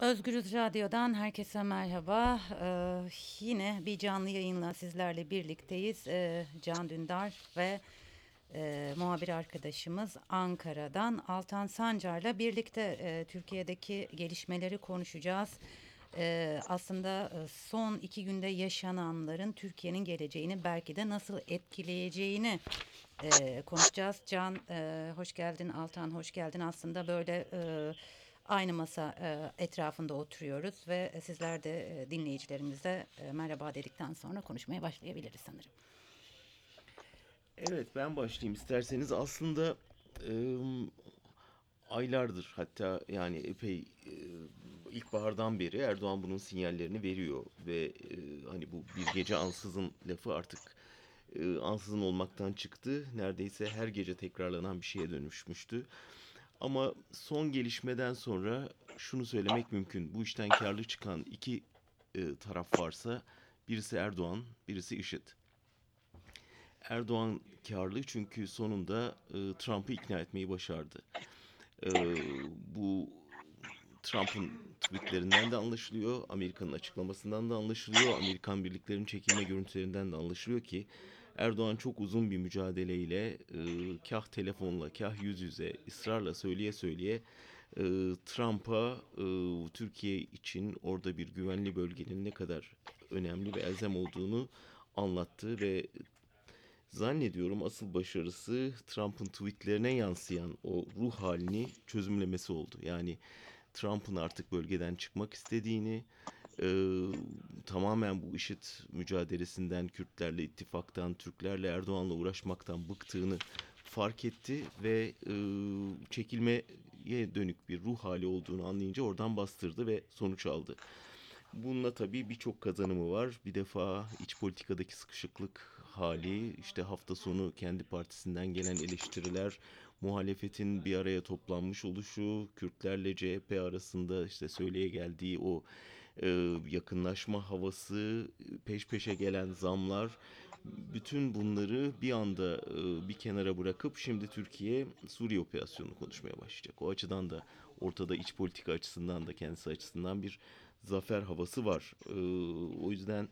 Özgürüz Radyo'dan herkese merhaba. Ee, yine bir canlı yayınla sizlerle birlikteyiz. Ee, Can Dündar ve e, muhabir arkadaşımız Ankara'dan Altan Sancar'la birlikte e, Türkiye'deki gelişmeleri konuşacağız. Ee, aslında e, son iki günde yaşananların Türkiye'nin geleceğini belki de nasıl etkileyeceğini e, konuşacağız. Can e, hoş geldin, Altan hoş geldin. Aslında böyle... E, aynı masa e, etrafında oturuyoruz ve sizler de e, dinleyicilerimize e, merhaba dedikten sonra konuşmaya başlayabiliriz sanırım. Evet ben başlayayım isterseniz aslında e, aylardır hatta yani epey e, ilkbahardan beri Erdoğan bunun sinyallerini veriyor ve e, hani bu bir gece ansızın lafı artık e, ansızın olmaktan çıktı neredeyse her gece tekrarlanan bir şeye dönüşmüştü. Ama son gelişmeden sonra şunu söylemek mümkün. Bu işten karlı çıkan iki e, taraf varsa birisi Erdoğan, birisi IŞİD. Erdoğan karlı çünkü sonunda e, Trump'ı ikna etmeyi başardı. E, bu Trump'ın tweetlerinden de anlaşılıyor, Amerika'nın açıklamasından da anlaşılıyor, Amerikan birliklerinin çekilme görüntülerinden de anlaşılıyor ki Erdoğan çok uzun bir mücadeleyle e, kah telefonla kah yüz yüze ısrarla söyleye söyleye e, Trump'a e, Türkiye için orada bir güvenli bölgenin ne kadar önemli ve elzem olduğunu anlattı ve zannediyorum asıl başarısı Trump'ın tweetlerine yansıyan o ruh halini çözümlemesi oldu. Yani Trump'ın artık bölgeden çıkmak istediğini, e, tamamen bu IŞİD mücadelesinden, Kürtlerle ittifaktan, Türklerle Erdoğan'la uğraşmaktan bıktığını fark etti ve e, çekilmeye dönük bir ruh hali olduğunu anlayınca oradan bastırdı ve sonuç aldı. Bununla tabii birçok kazanımı var. Bir defa iç politikadaki sıkışıklık hali, işte hafta sonu kendi partisinden gelen eleştiriler, muhalefetin bir araya toplanmış oluşu, Kürtlerle CHP arasında işte söyleye geldiği o yakınlaşma havası, peş peşe gelen zamlar, bütün bunları bir anda bir kenara bırakıp şimdi Türkiye Suriye operasyonunu konuşmaya başlayacak. O açıdan da ortada iç politika açısından da kendisi açısından bir zafer havası var. O yüzden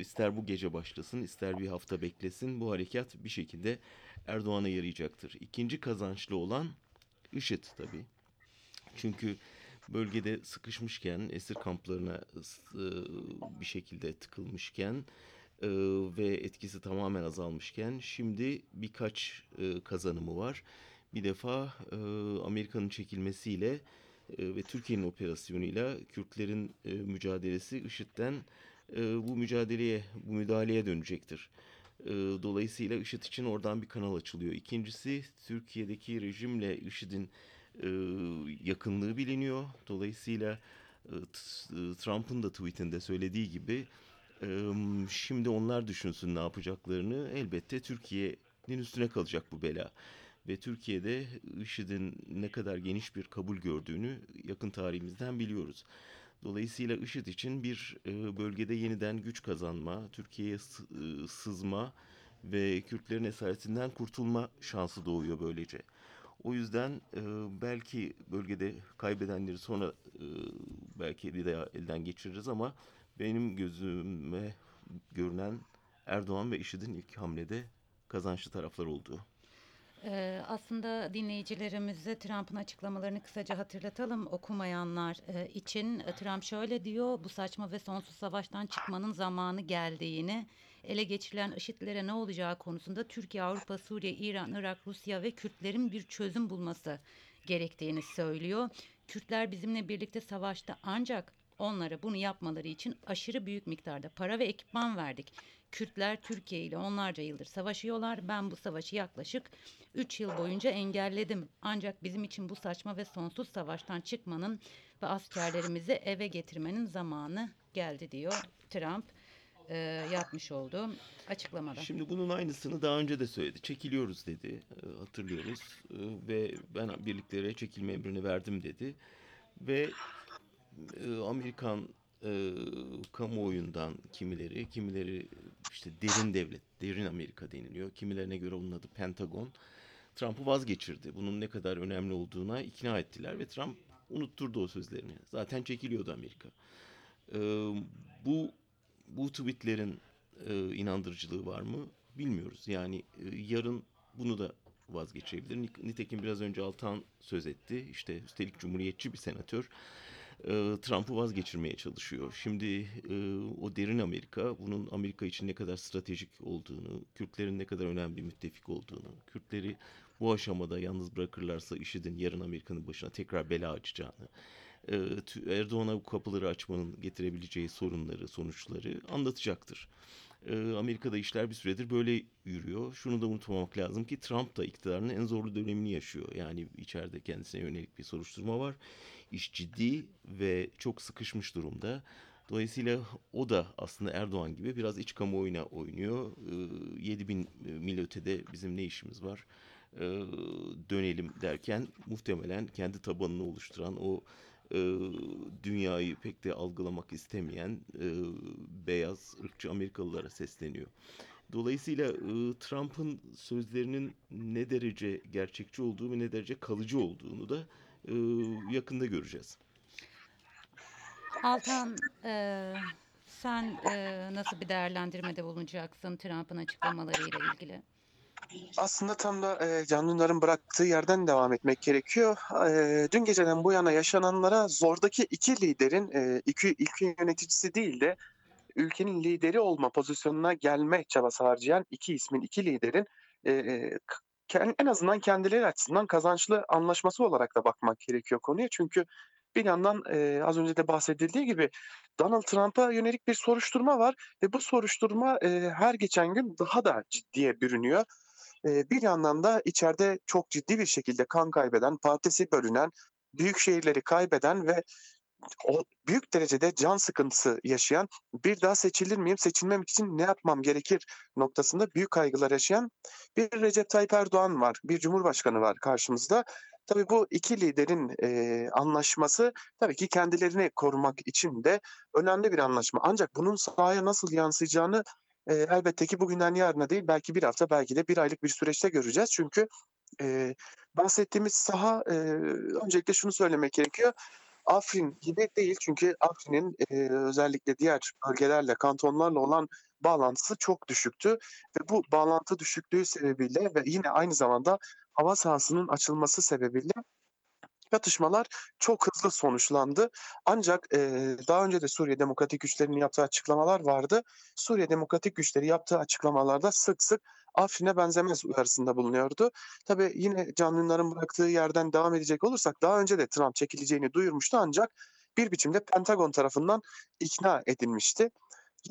ister bu gece başlasın, ister bir hafta beklesin bu harekat bir şekilde Erdoğan'a yarayacaktır. İkinci kazançlı olan IŞİD tabii. Çünkü bölgede sıkışmışken, esir kamplarına e, bir şekilde tıkılmışken e, ve etkisi tamamen azalmışken şimdi birkaç e, kazanımı var. Bir defa Amerika'nın çekilmesiyle ve Türkiye'nin operasyonuyla Kürtlerin mücadelesi IŞİD'den bu mücadeleye, bu müdahaleye dönecektir. Dolayısıyla IŞİD için oradan bir kanal açılıyor. İkincisi Türkiye'deki rejimle IŞİD'in yakınlığı biliniyor. Dolayısıyla e, Trump'ın da tweetinde söylediği gibi şimdi onlar düşünsün ne yapacaklarını. Elbette Türkiye'nin üstüne kalacak bu bela. Ve Türkiye'de IŞİD'in ne kadar geniş bir kabul gördüğünü yakın tarihimizden biliyoruz. Dolayısıyla IŞİD için bir bölgede yeniden güç kazanma, Türkiye'ye sızma ve Kürtlerin esaretinden kurtulma şansı doğuyor böylece. O yüzden e, belki bölgede kaybedenleri sonra e, belki bir daha elden geçiririz ama benim gözüme görünen Erdoğan ve IŞİD'in ilk hamlede kazançlı taraflar olduğu. Ee, aslında dinleyicilerimize Trump'ın açıklamalarını kısaca hatırlatalım okumayanlar e, için. Trump şöyle diyor, bu saçma ve sonsuz savaştan çıkmanın zamanı geldiğini, ele geçirilen IŞİD'lere ne olacağı konusunda Türkiye, Avrupa, Suriye, İran, Irak, Rusya ve Kürtlerin bir çözüm bulması gerektiğini söylüyor. Kürtler bizimle birlikte savaşta ancak onlara bunu yapmaları için aşırı büyük miktarda para ve ekipman verdik. Kürtler Türkiye ile onlarca yıldır savaşıyorlar. Ben bu savaşı yaklaşık 3 yıl boyunca engelledim. Ancak bizim için bu saçma ve sonsuz savaştan çıkmanın ve askerlerimizi eve getirmenin zamanı geldi diyor Trump e, yapmış olduğu açıklamada. Şimdi bunun aynısını daha önce de söyledi. Çekiliyoruz dedi. E, hatırlıyoruz. E, ve ben birliklere çekilme emrini verdim dedi. Ve e, Amerikan e, kamuoyundan kimileri, kimileri işte derin devlet, derin Amerika deniliyor. Kimilerine göre onun adı Pentagon. Trump'ı vazgeçirdi. Bunun ne kadar önemli olduğuna ikna ettiler ve Trump unutturdu o sözlerini. Zaten çekiliyordu Amerika. Ee, bu bu tweetlerin e, inandırıcılığı var mı bilmiyoruz. Yani e, yarın bunu da vazgeçebilir. Ni- Nitekim biraz önce Altan söz etti. İşte üstelik cumhuriyetçi bir senatör e, Trump'ı vazgeçirmeye çalışıyor. Şimdi e, o derin Amerika bunun Amerika için ne kadar stratejik olduğunu, Kürtlerin ne kadar önemli bir müttefik olduğunu, Kürtleri bu aşamada yalnız bırakırlarsa IŞİD'in yarın Amerika'nın başına tekrar bela açacağını, Erdoğan'a bu kapıları açmanın getirebileceği sorunları, sonuçları anlatacaktır. E, Amerika'da işler bir süredir böyle yürüyor. Şunu da unutmamak lazım ki Trump da iktidarının en zorlu dönemini yaşıyor. Yani içeride kendisine yönelik bir soruşturma var. İş ciddi ve çok sıkışmış durumda. Dolayısıyla o da aslında Erdoğan gibi biraz iç kamuoyuna oynuyor. E, 7 bin mil ötede bizim ne işimiz var? E, dönelim derken muhtemelen kendi tabanını oluşturan o e, dünyayı pek de algılamak istemeyen e, beyaz ırkçı Amerikalılara sesleniyor. Dolayısıyla e, Trump'ın sözlerinin ne derece gerçekçi olduğu ve ne derece kalıcı olduğunu da e, yakında göreceğiz. Altan, eee, sen eee, nasıl bir değerlendirmede bulunacaksın Trump'ın açıklamalarıyla ilgili? Aslında tam da e, Can bıraktığı yerden devam etmek gerekiyor. E, dün geceden bu yana yaşananlara zordaki iki liderin e, iki ülke yöneticisi değil de ülkenin lideri olma pozisyonuna gelme çabası harcayan iki ismin, iki liderin e, en azından kendileri açısından kazançlı anlaşması olarak da bakmak gerekiyor konuya. Çünkü bir yandan e, az önce de bahsedildiği gibi Donald Trump'a yönelik bir soruşturma var ve bu soruşturma e, her geçen gün daha da ciddiye bürünüyor. Bir yandan da içeride çok ciddi bir şekilde kan kaybeden, partisi bölünen, büyük şehirleri kaybeden ve o büyük derecede can sıkıntısı yaşayan, bir daha seçilir miyim, seçilmem için ne yapmam gerekir noktasında büyük kaygılar yaşayan bir Recep Tayyip Erdoğan var, bir cumhurbaşkanı var karşımızda. Tabii bu iki liderin eee, anlaşması tabii ki kendilerini korumak için de önemli bir anlaşma. Ancak bunun sahaya nasıl yansıyacağını eee, elbette ki bugünden yarına değil belki bir hafta belki de bir aylık bir süreçte göreceğiz. Çünkü eee, bahsettiğimiz saha eee, öncelikle şunu söylemek gerekiyor. Afrin gibi değil çünkü Afrin'in eee, özellikle diğer bölgelerle, kantonlarla olan bağlantısı çok düşüktü ve bu bağlantı düşüklüğü sebebiyle ve yine aynı zamanda hava sahasının açılması sebebiyle çatışmalar çok hızlı sonuçlandı. Ancak eee, daha önce de Suriye Demokratik Güçleri'nin yaptığı açıklamalar vardı. Suriye Demokratik Güçleri yaptığı açıklamalarda sık sık Afrin'e benzemez uyarısında bulunuyordu. Tabii yine Can Dündar'ın bıraktığı yerden devam edecek olursak daha önce de Trump çekileceğini duyurmuştu ancak bir biçimde Pentagon tarafından ikna edilmişti.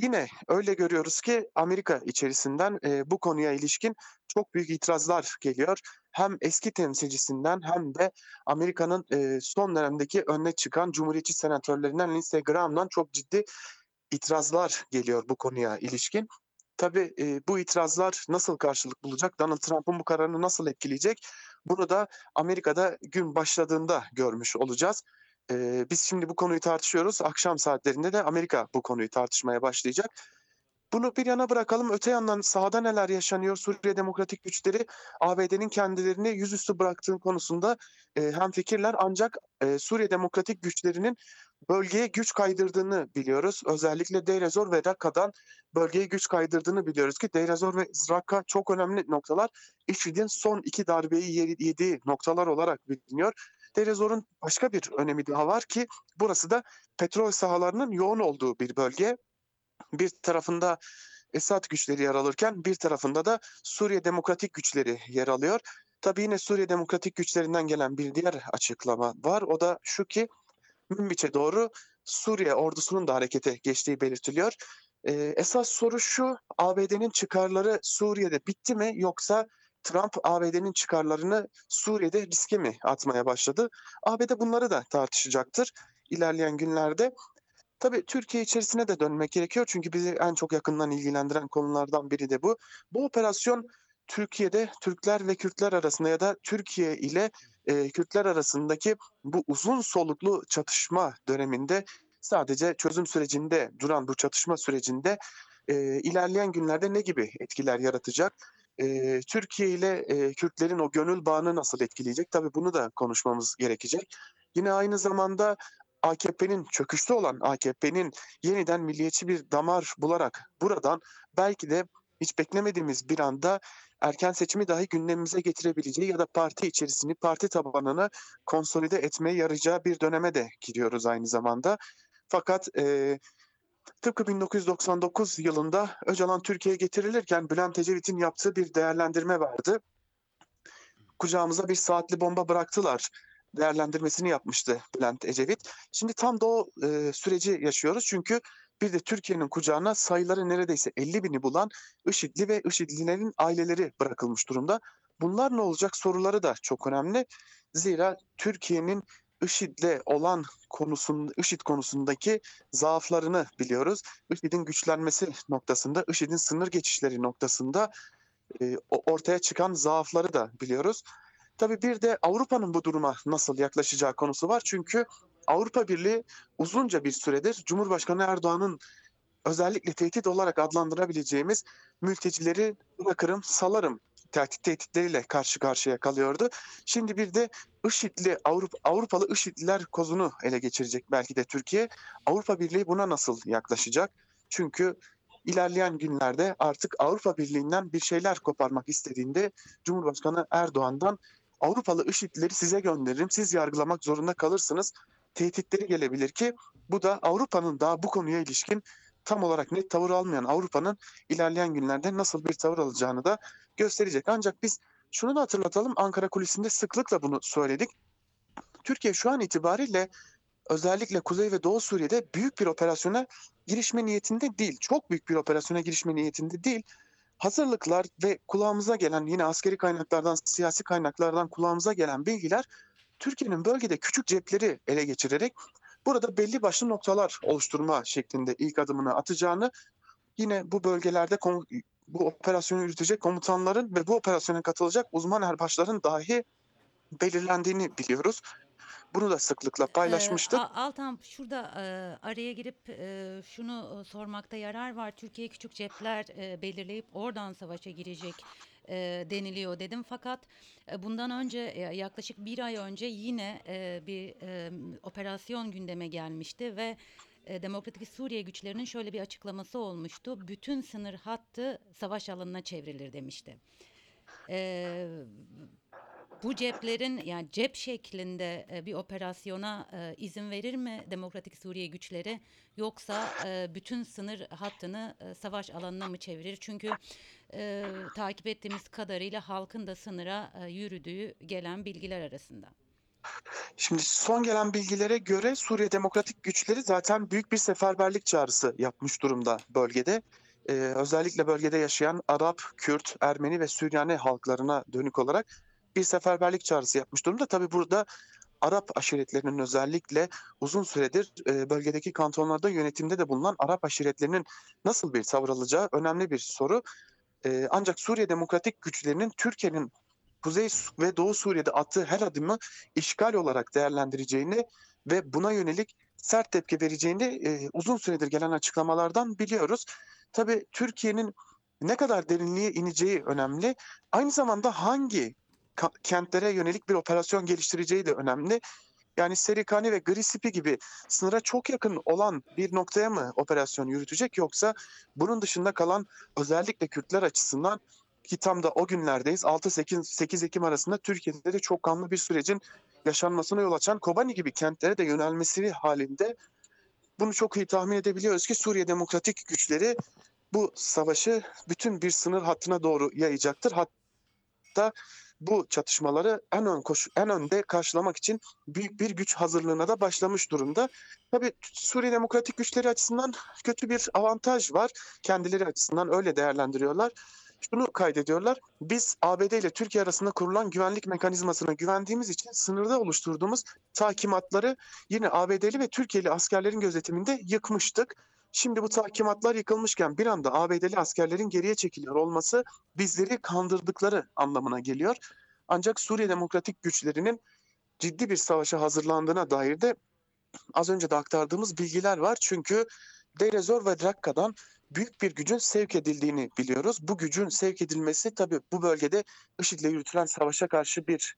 Yine öyle görüyoruz ki Amerika içerisinden eee, bu konuya ilişkin çok büyük itirazlar geliyor. Hem eski temsilcisinden hem de Amerika'nın eee, son dönemdeki önüne çıkan Cumhuriyetçi senatörlerinden Lindsey Graham'dan çok ciddi itirazlar geliyor bu konuya ilişkin. Tabii eee, bu itirazlar nasıl karşılık bulacak? Donald Trump'ın bu kararını nasıl etkileyecek? Bunu da Amerika'da gün başladığında görmüş olacağız. Eee, biz şimdi bu konuyu tartışıyoruz. Akşam saatlerinde de Amerika bu konuyu tartışmaya başlayacak. Bunu bir yana bırakalım. Öte yandan sahada neler yaşanıyor? Suriye Demokratik Güçleri ABD'nin kendilerini yüzüstü bıraktığı konusunda e, hemfikirler ancak e, Suriye Demokratik Güçlerinin bölgeye güç kaydırdığını biliyoruz. Özellikle Deir ez-Zor ve Rakka'dan bölgeye güç kaydırdığını biliyoruz ki Deir ez-Zor ve Rakka çok önemli noktalar. IŞİD'in son iki darbeyi yedi- yediği noktalar olarak biliniyor. Deir ez-Zor'un başka bir önemi daha var ki burası da petrol sahalarının yoğun olduğu bir bölge bir tarafında Esad güçleri yer alırken bir tarafında da Suriye Demokratik Güçleri yer alıyor. Tabii yine Suriye Demokratik Güçlerinden gelen bir diğer açıklama var. O da şu ki Münbiç'e doğru Suriye ordusunun da harekete geçtiği belirtiliyor. Ee, esas soru şu, ABD'nin çıkarları Suriye'de bitti mi yoksa Trump ABD'nin çıkarlarını Suriye'de riske mi atmaya başladı? ABD bunları da tartışacaktır ilerleyen günlerde. Tabii Türkiye içerisine de dönmek gerekiyor çünkü bizi en çok yakından ilgilendiren konulardan biri de bu. Bu operasyon Türkiye'de Türkler ve Kürtler arasında ya da Türkiye ile e, Kürtler arasındaki bu uzun soluklu çatışma döneminde sadece çözüm sürecinde duran bu çatışma sürecinde e, ilerleyen günlerde ne gibi etkiler yaratacak? E, Türkiye ile e, Kürtlerin o gönül bağını nasıl etkileyecek? Tabii bunu da konuşmamız gerekecek. Yine aynı zamanda AKP'nin çöküşte olan AKP'nin yeniden milliyetçi bir damar bularak buradan belki de hiç beklemediğimiz bir anda erken seçimi dahi gündemimize getirebileceği ya da parti içerisini, parti tabanını konsolide etmeye yarayacağı bir döneme de giriyoruz aynı zamanda. Fakat eee tıpkı 1999 yılında Öcalan Türkiye'ye getirilirken Bülent Ecevit'in yaptığı bir değerlendirme vardı. Kucağımıza bir saatli bomba bıraktılar değerlendirmesini yapmıştı Bülent Ecevit. Şimdi tam da o e, süreci yaşıyoruz çünkü bir de Türkiye'nin kucağına sayıları neredeyse 50 bini bulan IŞİD'li ve IŞİD'lilerin aileleri bırakılmış durumda. Bunlar ne olacak soruları da çok önemli. Zira Türkiye'nin IŞİD'le olan konusunda, IŞİD konusundaki zaaflarını biliyoruz. IŞİD'in güçlenmesi noktasında, IŞİD'in sınır geçişleri noktasında e, ortaya çıkan zaafları da biliyoruz. Tabii bir de Avrupa'nın bu duruma nasıl yaklaşacağı konusu var. Çünkü Avrupa Birliği uzunca bir süredir Cumhurbaşkanı Erdoğan'ın özellikle tehdit olarak adlandırabileceğimiz mültecileri bırakırım, salarım tehdit tehditleriyle karşı karşıya kalıyordu. Şimdi bir de IŞİD'li Avrupa, Avrupalı IŞİD'liler kozunu ele geçirecek belki de Türkiye. Avrupa Birliği buna nasıl yaklaşacak? Çünkü ilerleyen günlerde artık Avrupa Birliği'nden bir şeyler koparmak istediğinde Cumhurbaşkanı Erdoğan'dan Avrupalı IŞİD'lileri size gönderirim, siz yargılamak zorunda kalırsınız tehditleri gelebilir ki bu da Avrupa'nın daha bu konuya ilişkin tam olarak net tavır almayan Avrupa'nın ilerleyen günlerde nasıl bir tavır alacağını da gösterecek. Ancak biz şunu da hatırlatalım Ankara kulisinde sıklıkla bunu söyledik. Türkiye şu an itibariyle özellikle Kuzey ve Doğu Suriye'de büyük bir operasyona girişme niyetinde değil. Çok büyük bir operasyona girişme niyetinde değil. Hazırlıklar ve kulağımıza gelen yine askeri kaynaklardan, siyasi kaynaklardan kulağımıza gelen bilgiler Türkiye'nin bölgede küçük cepleri ele geçirerek burada belli başlı noktalar oluşturma şeklinde ilk adımını atacağını yine bu bölgelerde bu operasyonu yürütecek komutanların ve bu operasyona katılacak uzman erbaşların dahi belirlendiğini biliyoruz. Bunu da sıklıkla paylaşmıştık. Ee, A- Altan şurada e, araya girip e, şunu e, sormakta yarar var. Türkiye küçük cepler e, belirleyip oradan savaşa girecek e, deniliyor dedim. Fakat e, bundan önce e, yaklaşık bir ay önce yine e, bir e, operasyon gündeme gelmişti ve e, Demokratik Suriye güçlerinin şöyle bir açıklaması olmuştu. Bütün sınır hattı savaş alanına çevrilir demişti. E, bu ceplerin yani cep şeklinde e, bir operasyona e, izin verir mi Demokratik Suriye güçleri yoksa e, bütün sınır hattını savaş alanına mı çevirir? Çünkü takip ettiğimiz kadarıyla halkın da sınıra yürüdüğü gelen bilgiler arasında. Şimdi son gelen bilgilere göre Suriye Demokratik Güçleri zaten büyük bir seferberlik çağrısı yapmış durumda bölgede. Ee, özellikle bölgede yaşayan Arap, Kürt, Ermeni ve Süryani halklarına dönük olarak bir seferberlik çağrısı yapmış durumda. Tabii burada Arap aşiretlerinin özellikle uzun süredir e, bölgedeki kantonlarda yönetimde de bulunan Arap aşiretlerinin nasıl bir tavır alacağı önemli bir soru. E, ancak Suriye Demokratik Güçlerinin Türkiye'nin Kuzey ve Doğu Suriye'de attığı her adımı işgal olarak değerlendireceğini ve buna yönelik sert tepki vereceğini e, uzun süredir gelen açıklamalardan biliyoruz. Tabii Türkiye'nin ne kadar derinliğe ineceği önemli. Aynı zamanda hangi kentlere yönelik bir operasyon geliştireceği de önemli. Yani Serikani ve Grisipi gibi sınıra çok yakın olan bir noktaya mı operasyon yürütecek yoksa bunun dışında kalan özellikle Kürtler açısından ki tam da o günlerdeyiz 6-8 Ekim arasında Türkiye'de de çok kanlı bir sürecin yaşanmasına yol açan Kobani gibi kentlere de yönelmesi halinde bunu çok iyi tahmin edebiliyoruz ki Suriye Demokratik Güçleri bu savaşı bütün bir sınır hattına doğru yayacaktır. Hatta bu çatışmaları en ön koşu, en önde karşılamak için büyük bir güç hazırlığına da başlamış durumda. Tabii Suriye Demokratik Güçleri açısından kötü bir avantaj var. Kendileri açısından öyle değerlendiriyorlar. Şunu kaydediyorlar. Biz ABD ile Türkiye arasında kurulan güvenlik mekanizmasına güvendiğimiz için sınırda oluşturduğumuz takimatları yine ABD'li ve Türkiye'li askerlerin gözetiminde yıkmıştık. Şimdi bu takimatlar yıkılmışken bir anda ABD'li askerlerin geriye çekiliyor olması bizleri kandırdıkları anlamına geliyor. Ancak Suriye Demokratik Güçlerinin ciddi bir savaşa hazırlandığına dair de az önce de aktardığımız bilgiler var. Çünkü Deir ez-Zor ve Rakka'dan büyük bir gücün sevk edildiğini biliyoruz. Bu gücün sevk edilmesi tabii bu bölgede IŞİD'le yürütülen savaşa karşı bir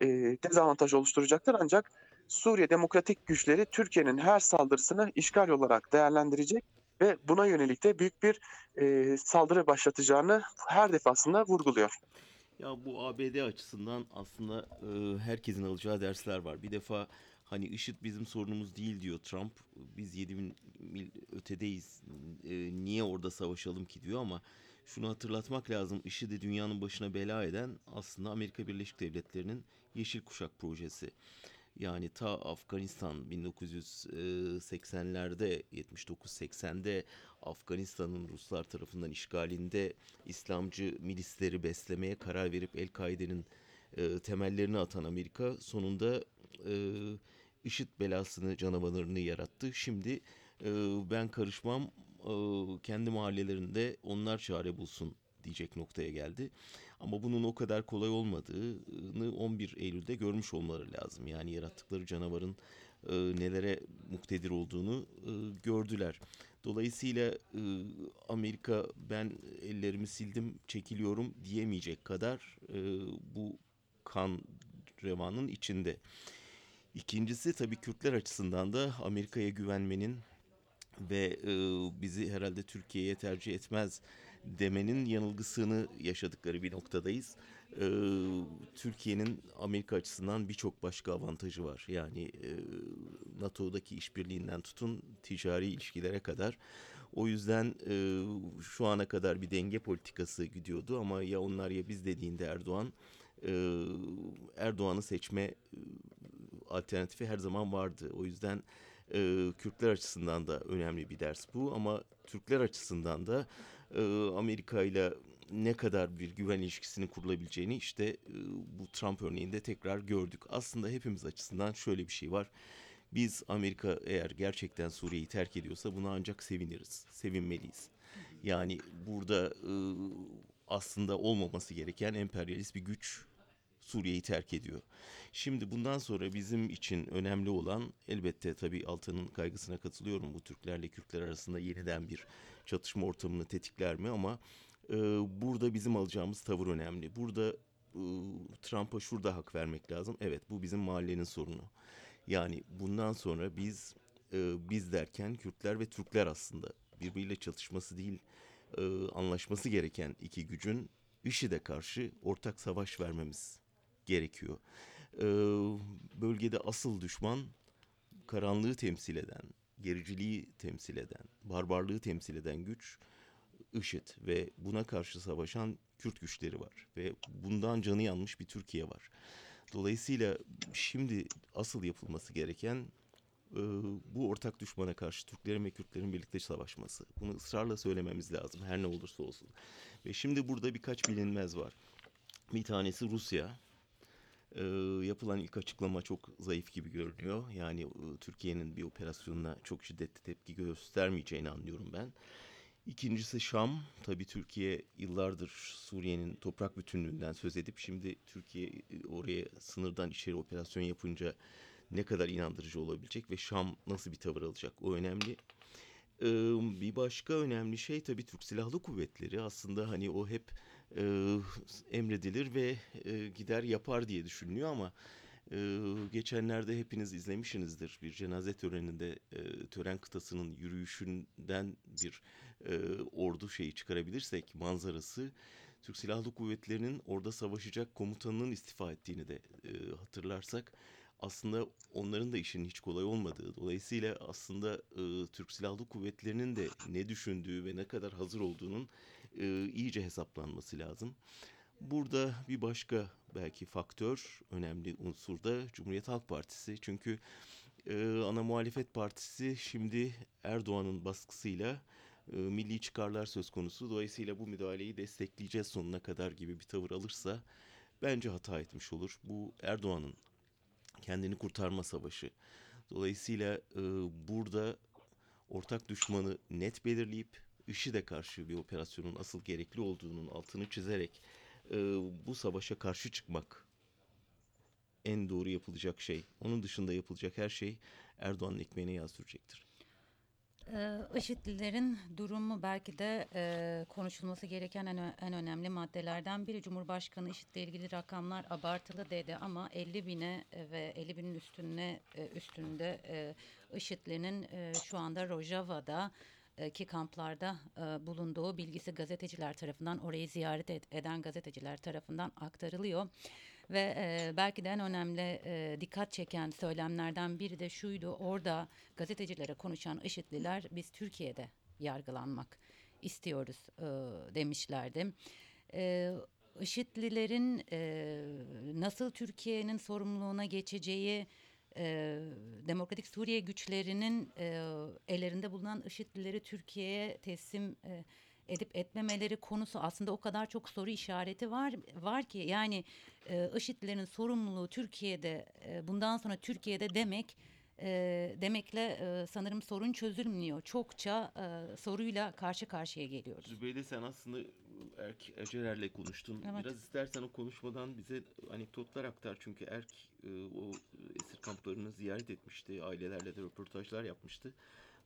e, dezavantaj oluşturacaktır. Ancak Suriye Demokratik Güçleri Türkiye'nin her saldırısını işgal olarak değerlendirecek ve buna yönelik de büyük bir e, saldırı başlatacağını her defasında vurguluyor. Ya bu ABD açısından aslında e, herkesin alacağı dersler var. Bir defa hani IŞİD bizim sorunumuz değil diyor Trump. Biz 7000 mil ötedeyiz. E, niye orada savaşalım ki diyor ama şunu hatırlatmak lazım. IŞİD'i dünyanın başına bela eden aslında Amerika Birleşik Devletleri'nin Yeşil Kuşak projesi. Yani ta Afganistan 1980'lerde 79-80'de Afganistan'ın Ruslar tarafından işgalinde İslamcı milisleri beslemeye karar verip El-Kaide'nin e, temellerini atan Amerika sonunda e, IŞİD belasını canavarlarını yarattı. Şimdi e, ben karışmam e, kendi mahallelerinde onlar çare bulsun diyecek noktaya geldi. Ama bunun o kadar kolay olmadığını 11 Eylül'de görmüş olmaları lazım. Yani yarattıkları canavarın e, nelere muktedir olduğunu e, gördüler. Dolayısıyla e, Amerika ben ellerimi sildim çekiliyorum diyemeyecek kadar e, bu kan revanın içinde. İkincisi tabii Kürtler açısından da Amerika'ya güvenmenin ve e, bizi herhalde Türkiye'ye tercih etmez demenin yanılgısını yaşadıkları bir noktadayız. E, Türkiye'nin Amerika açısından birçok başka avantajı var. Yani e, NATO'daki işbirliğinden tutun ticari ilişkilere kadar. O yüzden e, şu ana kadar bir denge politikası gidiyordu ama ya onlar ya biz dediğinde Erdoğan e, Erdoğan'ı seçme e, alternatifi her zaman vardı. O yüzden e, Kürtler açısından da önemli bir ders bu ama Türkler açısından da Amerika ile ne kadar bir güven ilişkisini kurulabileceğini işte e, bu Trump örneğinde tekrar gördük. Aslında hepimiz açısından şöyle bir şey var. Biz Amerika eğer gerçekten Suriye'yi terk ediyorsa buna ancak seviniriz, sevinmeliyiz. Yani burada e, aslında olmaması gereken emperyalist bir güç Suriye'yi terk ediyor. Şimdi bundan sonra bizim için önemli olan elbette tabii Altan'ın kaygısına katılıyorum. Bu Türklerle Kürtler arasında yeniden bir çatışma ortamını tetikler mi ama e, burada bizim alacağımız tavır önemli. Burada e, Trump'a şurada hak vermek lazım. Evet bu bizim mahallenin sorunu. Yani bundan sonra biz e, biz derken Kürtler ve Türkler aslında birbiriyle çatışması değil e, anlaşması gereken iki gücün IŞİD'e karşı ortak savaş vermemiz gerekiyor. Ee, bölgede asıl düşman karanlığı temsil eden, gericiliği temsil eden, barbarlığı temsil eden güç IŞİD ve buna karşı savaşan Kürt güçleri var ve bundan canı yanmış bir Türkiye var. Dolayısıyla şimdi asıl yapılması gereken e, bu ortak düşmana karşı Türklerin ve Kürtlerin birlikte savaşması. Bunu ısrarla söylememiz lazım her ne olursa olsun. Ve şimdi burada birkaç bilinmez var. Bir tanesi Rusya. Ee, yapılan ilk açıklama çok zayıf gibi görünüyor. Yani e, Türkiye'nin bir operasyonuna çok şiddetli tepki göstermeyeceğini anlıyorum ben. İkincisi Şam. Tabii Türkiye yıllardır Suriye'nin toprak bütünlüğünden söz edip şimdi Türkiye e, oraya sınırdan içeri operasyon yapınca ne kadar inandırıcı olabilecek ve Şam nasıl bir tavır alacak o önemli. Ee, bir başka önemli şey tabii Türk Silahlı Kuvvetleri aslında hani o hep e, emredilir ve e, gider yapar diye düşünülüyor ama e, geçenlerde hepiniz izlemişsinizdir. Bir cenaze töreninde e, tören kıtasının yürüyüşünden bir e, ordu şeyi çıkarabilirsek manzarası Türk Silahlı Kuvvetleri'nin orada savaşacak komutanının istifa ettiğini de e, hatırlarsak aslında onların da işinin hiç kolay olmadığı dolayısıyla aslında e, Türk Silahlı Kuvvetleri'nin de ne düşündüğü ve ne kadar hazır olduğunun e, iyice hesaplanması lazım. Burada bir başka belki faktör, önemli unsur da Cumhuriyet Halk Partisi. Çünkü e, ana muhalefet partisi şimdi Erdoğan'ın baskısıyla e, milli çıkarlar söz konusu. Dolayısıyla bu müdahaleyi destekleyeceğiz sonuna kadar gibi bir tavır alırsa bence hata etmiş olur. Bu Erdoğan'ın kendini kurtarma savaşı. Dolayısıyla e, burada ortak düşmanı net belirleyip IŞİD'e karşı bir operasyonun asıl gerekli olduğunun altını çizerek e, bu savaşa karşı çıkmak en doğru yapılacak şey. Onun dışında yapılacak her şey Erdoğan'ın ekmeğine yağ sürecektir. Ee, IŞİD'lilerin durumu belki de e, konuşulması gereken en, en önemli maddelerden biri. Cumhurbaşkanı IŞİD'le ilgili rakamlar abartılı dedi ama 50 bine e, ve 50 binin üstüne e, üstünde e, IŞİD'linin e, şu anda Rojava'da e, ki kamplarda e, bulunduğu bilgisi gazeteciler tarafından orayı ziyaret ed- eden gazeteciler tarafından aktarılıyor. Ve e, belki de en önemli e, dikkat çeken söylemlerden biri de şuydu. Orada gazetecilere konuşan IŞİD'liler biz Türkiye'de yargılanmak istiyoruz demişlerdi. E, IŞİD'lilerin nasıl Türkiye'nin sorumluluğuna geçeceği e, Demokratik Suriye güçlerinin e, ellerinde bulunan IŞİD'lileri Türkiye'ye teslim e, edip etmemeleri konusu aslında o kadar çok soru işareti var var ki yani e, IŞİD'lerin sorumluluğu Türkiye'de bundan sonra Türkiye'de demek demekle sanırım sorun çözülmüyor. Çokça soruyla karşı karşıya geliyoruz. Zübeyde sen aslında Erk Ercerer'le konuştun. Evet. Biraz istersen o konuşmadan bize anekdotlar aktar. Çünkü Erk e, o esir kamplarını ziyaret etmişti. Ailelerle de röportajlar yapmıştı.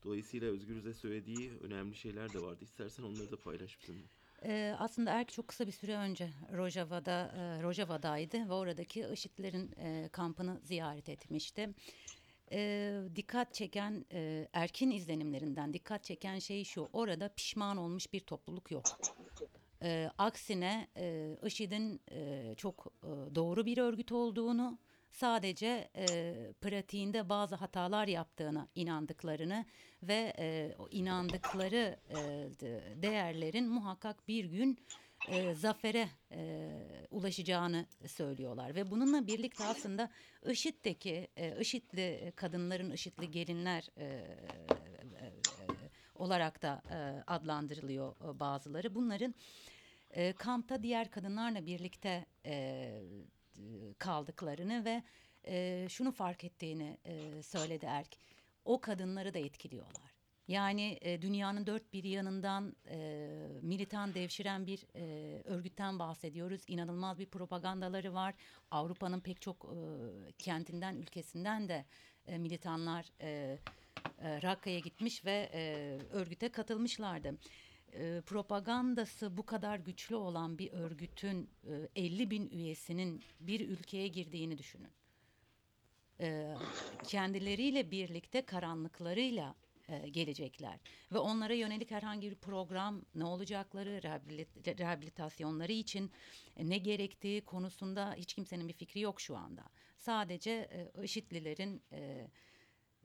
Dolayısıyla Özgürüz'e söylediği önemli şeyler de vardı. İstersen onları da paylaş bizimle. Ee, aslında Erk çok kısa bir süre önce Rojava'da e, Rojava'daydı ve oradaki IŞİD'lerin e, kampını ziyaret etmişti. Dikkat çeken e, Erk'in izlenimlerinden dikkat çeken şey şu orada pişman olmuş bir topluluk yok. Ee, aksine e, IŞİD'in e, çok e, doğru bir örgüt olduğunu sadece e, pratiğinde bazı hatalar yaptığına inandıklarını ve e, o inandıkları e, de- değerlerin muhakkak bir gün e, zafere e, ulaşacağını söylüyorlar ve bununla birlikte aslında IŞİD'deki e, IŞİD'li kadınların IŞİD'li gelinler e, e, e, olarak da e, adlandırılıyor e, bazıları. Bunların e, kampta diğer kadınlarla birlikte e, kaldıklarını ve e, şunu fark ettiğini e, söyledi Erk. O kadınları da etkiliyorlar. Yani e, dünyanın dört bir yanından e, militan devşiren bir e, örgütten bahsediyoruz. İnanılmaz bir propagandaları var. Avrupa'nın pek çok e, kentinden, ülkesinden de e, militanlar e, e, Rakka'ya gitmiş ve e, örgüte katılmışlardı. E, propagandası bu kadar güçlü olan bir örgütün e, 50 bin üyesinin bir ülkeye girdiğini düşünün. E, kendileriyle birlikte karanlıklarıyla e, gelecekler ve onlara yönelik herhangi bir program ne olacakları rehabilit- rehabilitasyonları için e, ne gerektiği konusunda hiç kimsenin bir fikri yok şu anda. Sadece e, IŞİD'lilerin e,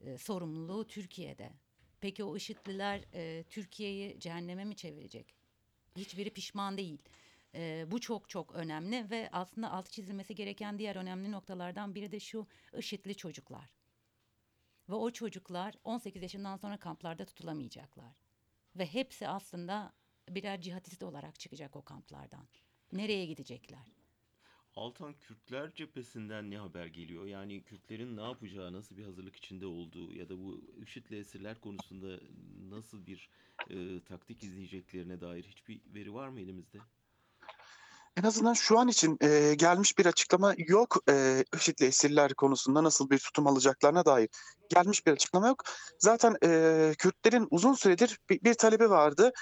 e, sorumluluğu Türkiye'de. Peki o IŞİD'liler e, Türkiye'yi cehenneme mi çevirecek? Hiçbiri pişman değil. E, bu çok çok önemli ve aslında altı çizilmesi gereken diğer önemli noktalardan biri de şu IŞİD'li çocuklar. Ve o çocuklar 18 yaşından sonra kamplarda tutulamayacaklar. Ve hepsi aslında birer cihatist olarak çıkacak o kamplardan. Nereye gidecekler? Altan Kürtler cephesinden ne haber geliyor? Yani Kürtlerin ne yapacağı, nasıl bir hazırlık içinde olduğu ya da bu IŞİD'li esirler konusunda nasıl bir e, taktik izleyeceklerine dair hiçbir veri var mı elimizde? En azından şu an için e, gelmiş bir açıklama yok. E, IŞİD'li esirler konusunda nasıl bir tutum alacaklarına dair gelmiş bir açıklama yok. Zaten e, Kürtlerin uzun süredir bir, bir talebi vardı.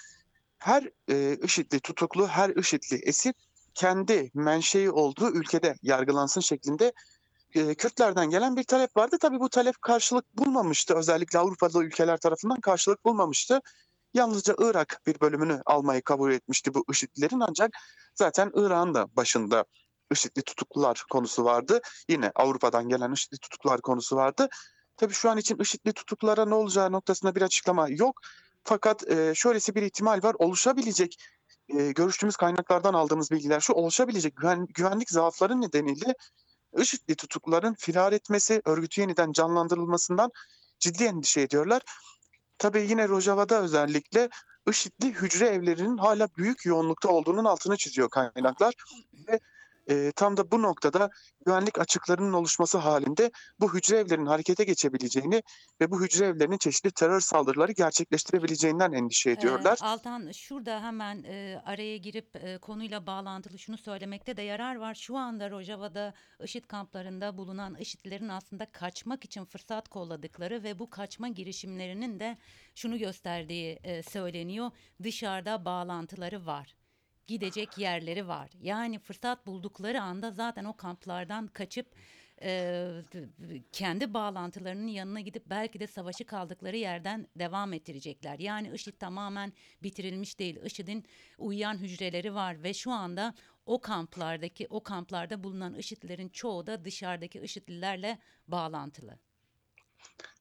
Her e, IŞİD'li tutuklu, her IŞİD'li esir kendi menşei olduğu ülkede yargılansın şeklinde e, Kürtlerden gelen bir talep vardı. Tabii bu talep karşılık bulmamıştı. Özellikle Avrupalı ülkeler tarafından karşılık bulmamıştı. Yalnızca Irak bir bölümünü almayı kabul etmişti bu IŞİD'lilerin ancak zaten Irak'ın da başında IŞİD'li tutuklular konusu vardı. Yine Avrupa'dan gelen IŞİD'li tutuklular konusu vardı. Tabii şu an için IŞİD'li tutuklulara ne olacağı noktasında bir açıklama yok. Fakat e, şöylesi bir ihtimal var. Oluşabilecek e, görüştüğümüz kaynaklardan aldığımız bilgiler şu oluşabilecek güven, güvenlik zaafları nedeniyle IŞİD'li tutukluların firar etmesi, örgütü yeniden canlandırılmasından ciddi endişe ediyorlar. Tabii yine Rojava'da özellikle IŞİD'li hücre evlerinin hala büyük yoğunlukta olduğunun altını çiziyor kaynaklar. Ve e, tam da bu noktada güvenlik açıklarının oluşması halinde bu hücre evlerinin harekete geçebileceğini ve bu hücre evlerinin çeşitli terör saldırıları gerçekleştirebileceğinden endişe ediyorlar. Ee, Altan şurada hemen e, araya girip e, konuyla bağlantılı şunu söylemekte de yarar var. Şu anda Rojava'da IŞİD kamplarında bulunan IŞİD'lerin aslında kaçmak için fırsat kolladıkları ve bu kaçma girişimlerinin de şunu gösterdiği e, söyleniyor. Dışarıda bağlantıları var. Gidecek yerleri var. Yani fırsat buldukları anda zaten o kamplardan kaçıp e, kendi bağlantılarının yanına gidip belki de savaşı kaldıkları yerden devam ettirecekler. Yani IŞİD tamamen bitirilmiş değil. IŞİD'in uyuyan hücreleri var ve şu anda o kamplardaki o kamplarda bulunan IŞİD'lerin çoğu da dışarıdaki IŞİD'lilerle bağlantılı.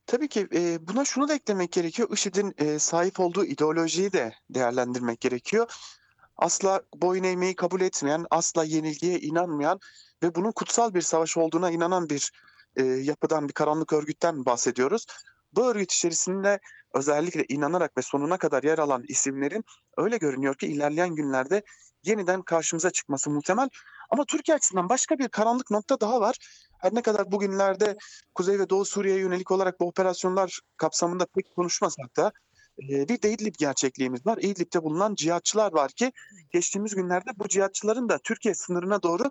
Tabii ki e, buna şunu da eklemek gerekiyor. IŞİD'in e, sahip olduğu ideolojiyi de değerlendirmek gerekiyor. Asla boyun eğmeyi kabul etmeyen, asla yenilgiye inanmayan ve bunun kutsal bir savaş olduğuna inanan bir e, yapıdan, bir karanlık örgütten bahsediyoruz. Bu örgüt içerisinde özellikle inanarak ve sonuna kadar yer alan isimlerin öyle görünüyor ki ilerleyen günlerde yeniden karşımıza çıkması muhtemel. Ama Türkiye açısından başka bir karanlık nokta daha var. Her ne kadar bugünlerde Kuzey ve Doğu Suriye'ye yönelik olarak bu operasyonlar kapsamında pek konuşmasak da bir de İdlib gerçekliğimiz var. İdlib'de bulunan cihatçılar var ki geçtiğimiz günlerde bu cihatçıların da Türkiye sınırına doğru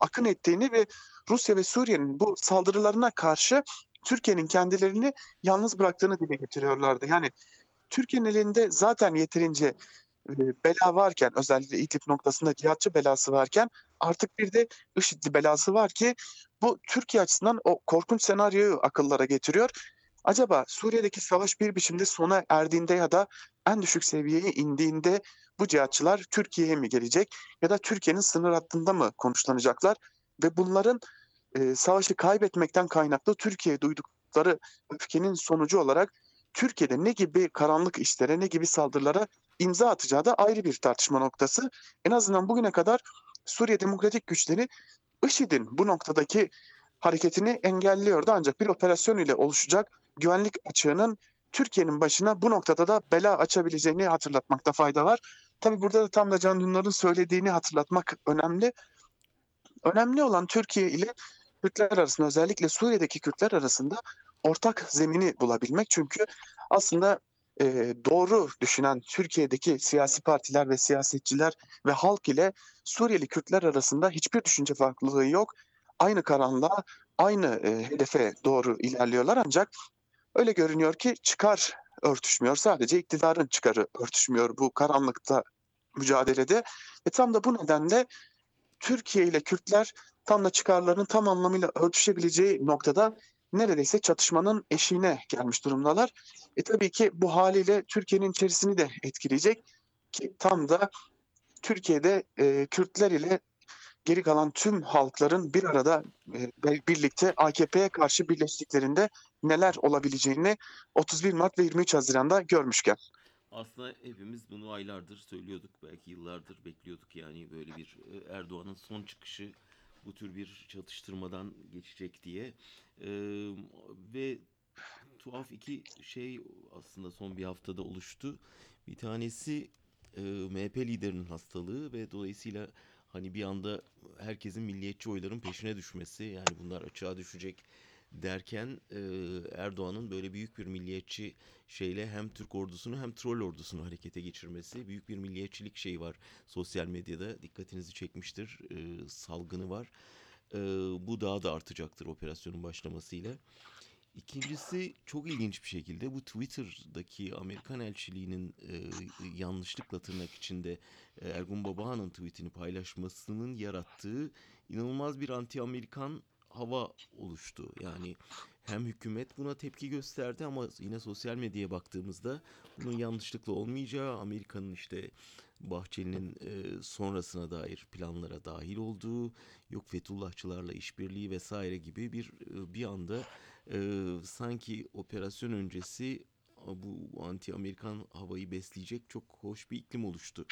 akın ettiğini ve Rusya ve Suriye'nin bu saldırılarına karşı Türkiye'nin kendilerini yalnız bıraktığını dile getiriyorlardı. Yani Türkiye'nin elinde zaten yeterince e, bela varken özellikle İdlib noktasında cihatçı belası varken artık bir de IŞİD'li belası var ki bu Türkiye açısından o korkunç senaryoyu akıllara getiriyor. Acaba Suriye'deki savaş bir biçimde sona erdiğinde ya da en düşük seviyeye indiğinde bu cihatçılar Türkiye'ye mi gelecek ya da Türkiye'nin sınır hattında mı konuşlanacaklar ve bunların e, savaşı kaybetmekten kaynaklı Türkiye'ye duydukları öfkenin sonucu olarak Türkiye'de ne gibi karanlık işlere ne gibi saldırılara imza atacağı da ayrı bir tartışma noktası. En azından bugüne kadar Suriye Demokratik Güçleri IŞİD'in bu noktadaki hareketini engelliyordu ancak bir operasyon ile oluşacak güvenlik açığının Türkiye'nin başına bu noktada da bela açabileceğini hatırlatmakta fayda var. Tabi burada da tam da Can Dündar'ın söylediğini hatırlatmak önemli. Önemli olan Türkiye ile Kürtler arasında özellikle Suriye'deki Kürtler arasında ortak zemini bulabilmek. Çünkü aslında e, doğru düşünen Türkiye'deki siyasi partiler ve siyasetçiler ve halk ile Suriyeli Kürtler arasında hiçbir düşünce farklılığı yok. Aynı karanlığa, aynı e, hedefe doğru ilerliyorlar ancak öyle görünüyor ki çıkar örtüşmüyor. Sadece iktidarın çıkarı örtüşmüyor bu karanlıkta mücadelede. Ve tam da bu nedenle Türkiye ile Kürtler tam da çıkarlarının tam anlamıyla örtüşebileceği noktada neredeyse çatışmanın eşiğine gelmiş durumdalar. E tabii ki bu haliyle Türkiye'nin içerisini de etkileyecek ki tam da Türkiye'de e, Kürtler ile geri kalan tüm halkların bir arada e, birlikte AKP'ye karşı birleştiklerinde neler olabileceğini 31 Mart ve 23 Haziran'da görmüşken. Aslında hepimiz bunu aylardır söylüyorduk. Belki yıllardır bekliyorduk yani böyle bir e, Erdoğan'ın son çıkışı bu tür bir çatıştırmadan geçecek diye. Ee, ve tuhaf iki şey aslında son bir haftada oluştu. Bir tanesi e, MHP liderinin hastalığı ve dolayısıyla hani bir anda herkesin milliyetçi oyların peşine düşmesi yani bunlar açığa düşecek derken e, Erdoğan'ın böyle büyük bir milliyetçi şeyle hem Türk ordusunu hem troll ordusunu harekete geçirmesi büyük bir milliyetçilik şeyi var sosyal medyada dikkatinizi çekmiştir e, salgını var e, bu daha da artacaktır operasyonun başlamasıyla. İkincisi çok ilginç bir şekilde bu Twitter'daki Amerikan elçiliğinin e, yanlışlıkla tırnak içinde e, Ergun Baba'nın tweetini paylaşmasının yarattığı inanılmaz bir anti-Amerikan hava oluştu. Yani hem hükümet buna tepki gösterdi ama yine sosyal medyaya baktığımızda bunun yanlışlıkla olmayacağı, Amerika'nın işte Bahçeli'nin e, sonrasına dair planlara dahil olduğu, yok Fethullahçılarla işbirliği vesaire gibi bir e, bir anda e, sanki operasyon öncesi bu anti-Amerikan havayı besleyecek çok hoş bir iklim oluştu.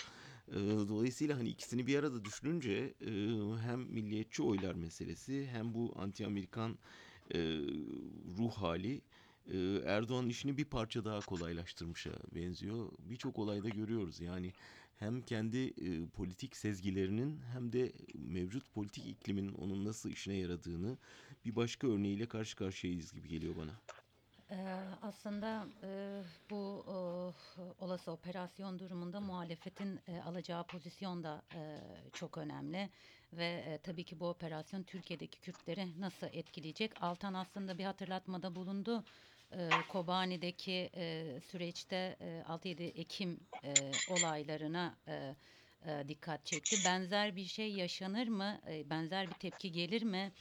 Dolayısıyla hani ikisini bir arada düşününce hem milliyetçi oylar meselesi hem bu anti-Amerikan ruh hali Erdoğan işini bir parça daha kolaylaştırmışa benziyor. Birçok olayda görüyoruz yani hem kendi politik sezgilerinin hem de mevcut politik iklimin onun nasıl işine yaradığını bir başka örneğiyle karşı karşıyayız gibi geliyor bana. Ee, aslında e, bu e, olası operasyon durumunda muhalefetin e, alacağı pozisyon da çok önemli ve tabii ki bu operasyon Türkiye'deki Kürtleri nasıl etkileyecek? Altan aslında bir hatırlatmada bulundu. Kobani'deki süreçte e, 6-7 Ekim olaylarına dikkat çekti. Benzer bir şey yaşanır mı? Benzer bir tepki gelir mi?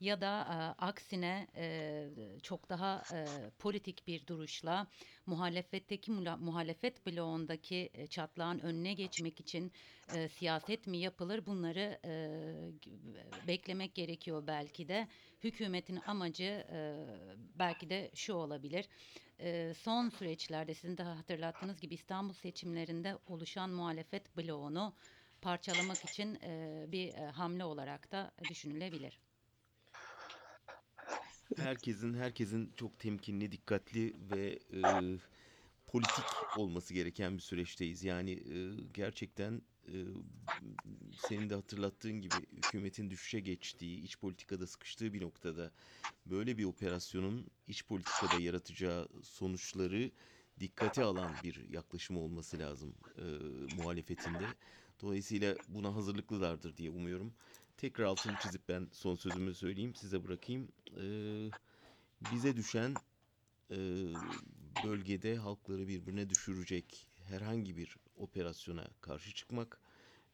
Ya da e, aksine e, çok daha e, politik bir duruşla muhalefetteki muhalefet bloğundaki e, çatlağın önüne geçmek için e, siyaset mi yapılır? Bunları e, beklemek gerekiyor belki de. Hükümetin amacı e, belki de şu olabilir. E, son süreçlerde sizin de hatırlattığınız gibi İstanbul seçimlerinde oluşan muhalefet bloğunu parçalamak için e, bir e, hamle olarak da düşünülebilir. Herkesin herkesin çok temkinli, dikkatli ve e, politik olması gereken bir süreçteyiz. Yani e, gerçekten e, senin de hatırlattığın gibi hükümetin düşüşe geçtiği, iç politikada sıkıştığı bir noktada böyle bir operasyonun iç politikada yaratacağı sonuçları dikkate alan bir yaklaşım olması lazım e, muhalefetinde. Dolayısıyla buna hazırlıklılardır diye umuyorum. Tekrar altını çizip ben son sözümü söyleyeyim, size bırakayım. Ee, bize düşen e, bölgede halkları birbirine düşürecek herhangi bir operasyona karşı çıkmak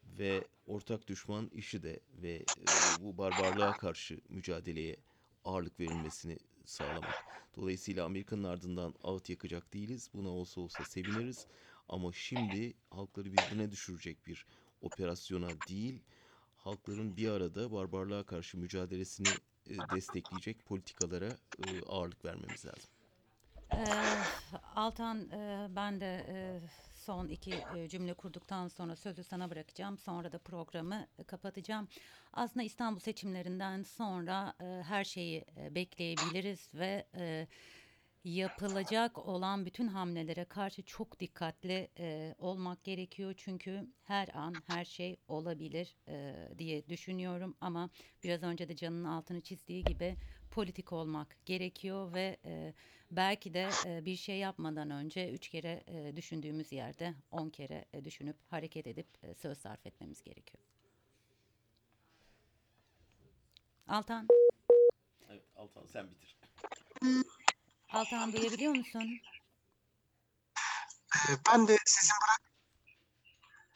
ve ortak düşman işi de ve e, bu barbarlığa karşı mücadeleye ağırlık verilmesini sağlamak. Dolayısıyla Amerika'nın ardından ağıt yakacak değiliz. Buna olsa olsa seviniriz. Ama şimdi halkları birbirine düşürecek bir operasyona değil, halkların bir arada barbarlığa karşı mücadelesini e, destekleyecek politikalara e, ağırlık vermemiz lazım. Altan ben de son iki cümle kurduktan sonra sözü sana bırakacağım. Sonra da programı e, kapatacağım. Aslında İstanbul seçimlerinden sonra her şeyi bekleyebiliriz ve yapılacak olan bütün hamlelere karşı çok dikkatli e, olmak gerekiyor. Çünkü her an her şey olabilir e, diye düşünüyorum. Ama biraz önce de Can'ın altını çizdiği gibi politik olmak gerekiyor ve e, belki de e, bir şey yapmadan önce üç kere e, düşündüğümüz yerde on kere e, düşünüp hareket edip e, söz sarf etmemiz gerekiyor. Altan, Evet Altan sen bitir. Altan duyabiliyor musun? Ee, Ben de sizin bırak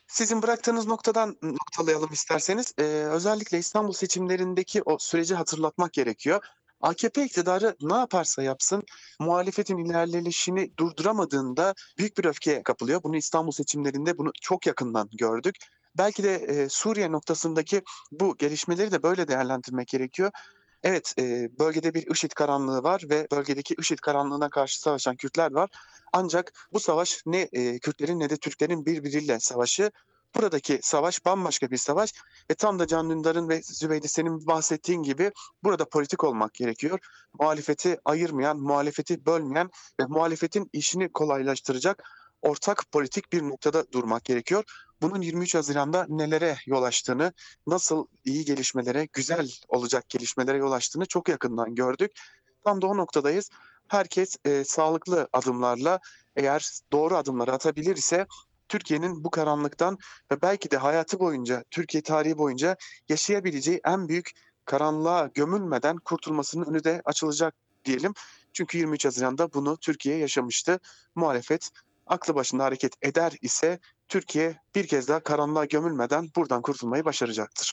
sizin bıraktığınız noktadan noktalayalım isterseniz. Ee, özellikle İstanbul seçimlerindeki o süreci hatırlatmak gerekiyor. AKP iktidarı ne yaparsa yapsın muhalefetin ilerleyişini durduramadığında büyük bir öfkeye kapılıyor. Bunu İstanbul seçimlerinde bunu çok yakından gördük. Belki de e, Suriye noktasındaki bu gelişmeleri de böyle değerlendirmek gerekiyor. Evet, e, bölgede bir IŞİD karanlığı var ve bölgedeki IŞİD karanlığına karşı savaşan Kürtler var. Ancak bu savaş ne e, Kürtlerin ne de Türklerin birbiriyle savaşı. Buradaki savaş bambaşka bir savaş ve tam da Can Dündar'ın ve Zübeyde senin bahsettiğin gibi burada politik olmak gerekiyor. Muhalefeti ayırmayan, muhalefeti bölmeyen ve muhalefetin işini kolaylaştıracak ortak politik bir noktada durmak gerekiyor. Bunun 23 Haziran'da nelere yol açtığını, nasıl iyi gelişmelere, güzel olacak gelişmelere yol açtığını çok yakından gördük. Tam da o noktadayız. Herkes e, sağlıklı adımlarla eğer doğru adımları atabilir ise Türkiye'nin bu karanlıktan ve belki de hayatı boyunca, Türkiye tarihi boyunca yaşayabileceği en büyük karanlığa gömülmeden kurtulmasının önü de açılacak diyelim. Çünkü 23 Haziran'da bunu Türkiye yaşamıştı. Muhalefet aklı başında hareket eder ise Türkiye bir kez daha karanlığa gömülmeden buradan kurtulmayı başaracaktır.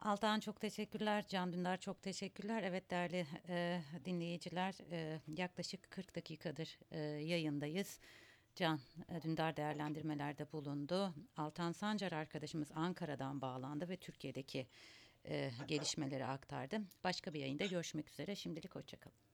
Altan çok teşekkürler. Can Dündar çok teşekkürler. Evet değerli e, dinleyiciler e, yaklaşık 40 dakikadır e, yayındayız. Can e, Dündar değerlendirmelerde bulundu. Altan Sancar arkadaşımız Ankara'dan bağlandı ve Türkiye'deki e, gelişmeleri aktardı. Başka bir yayında görüşmek üzere. Şimdilik hoşçakalın.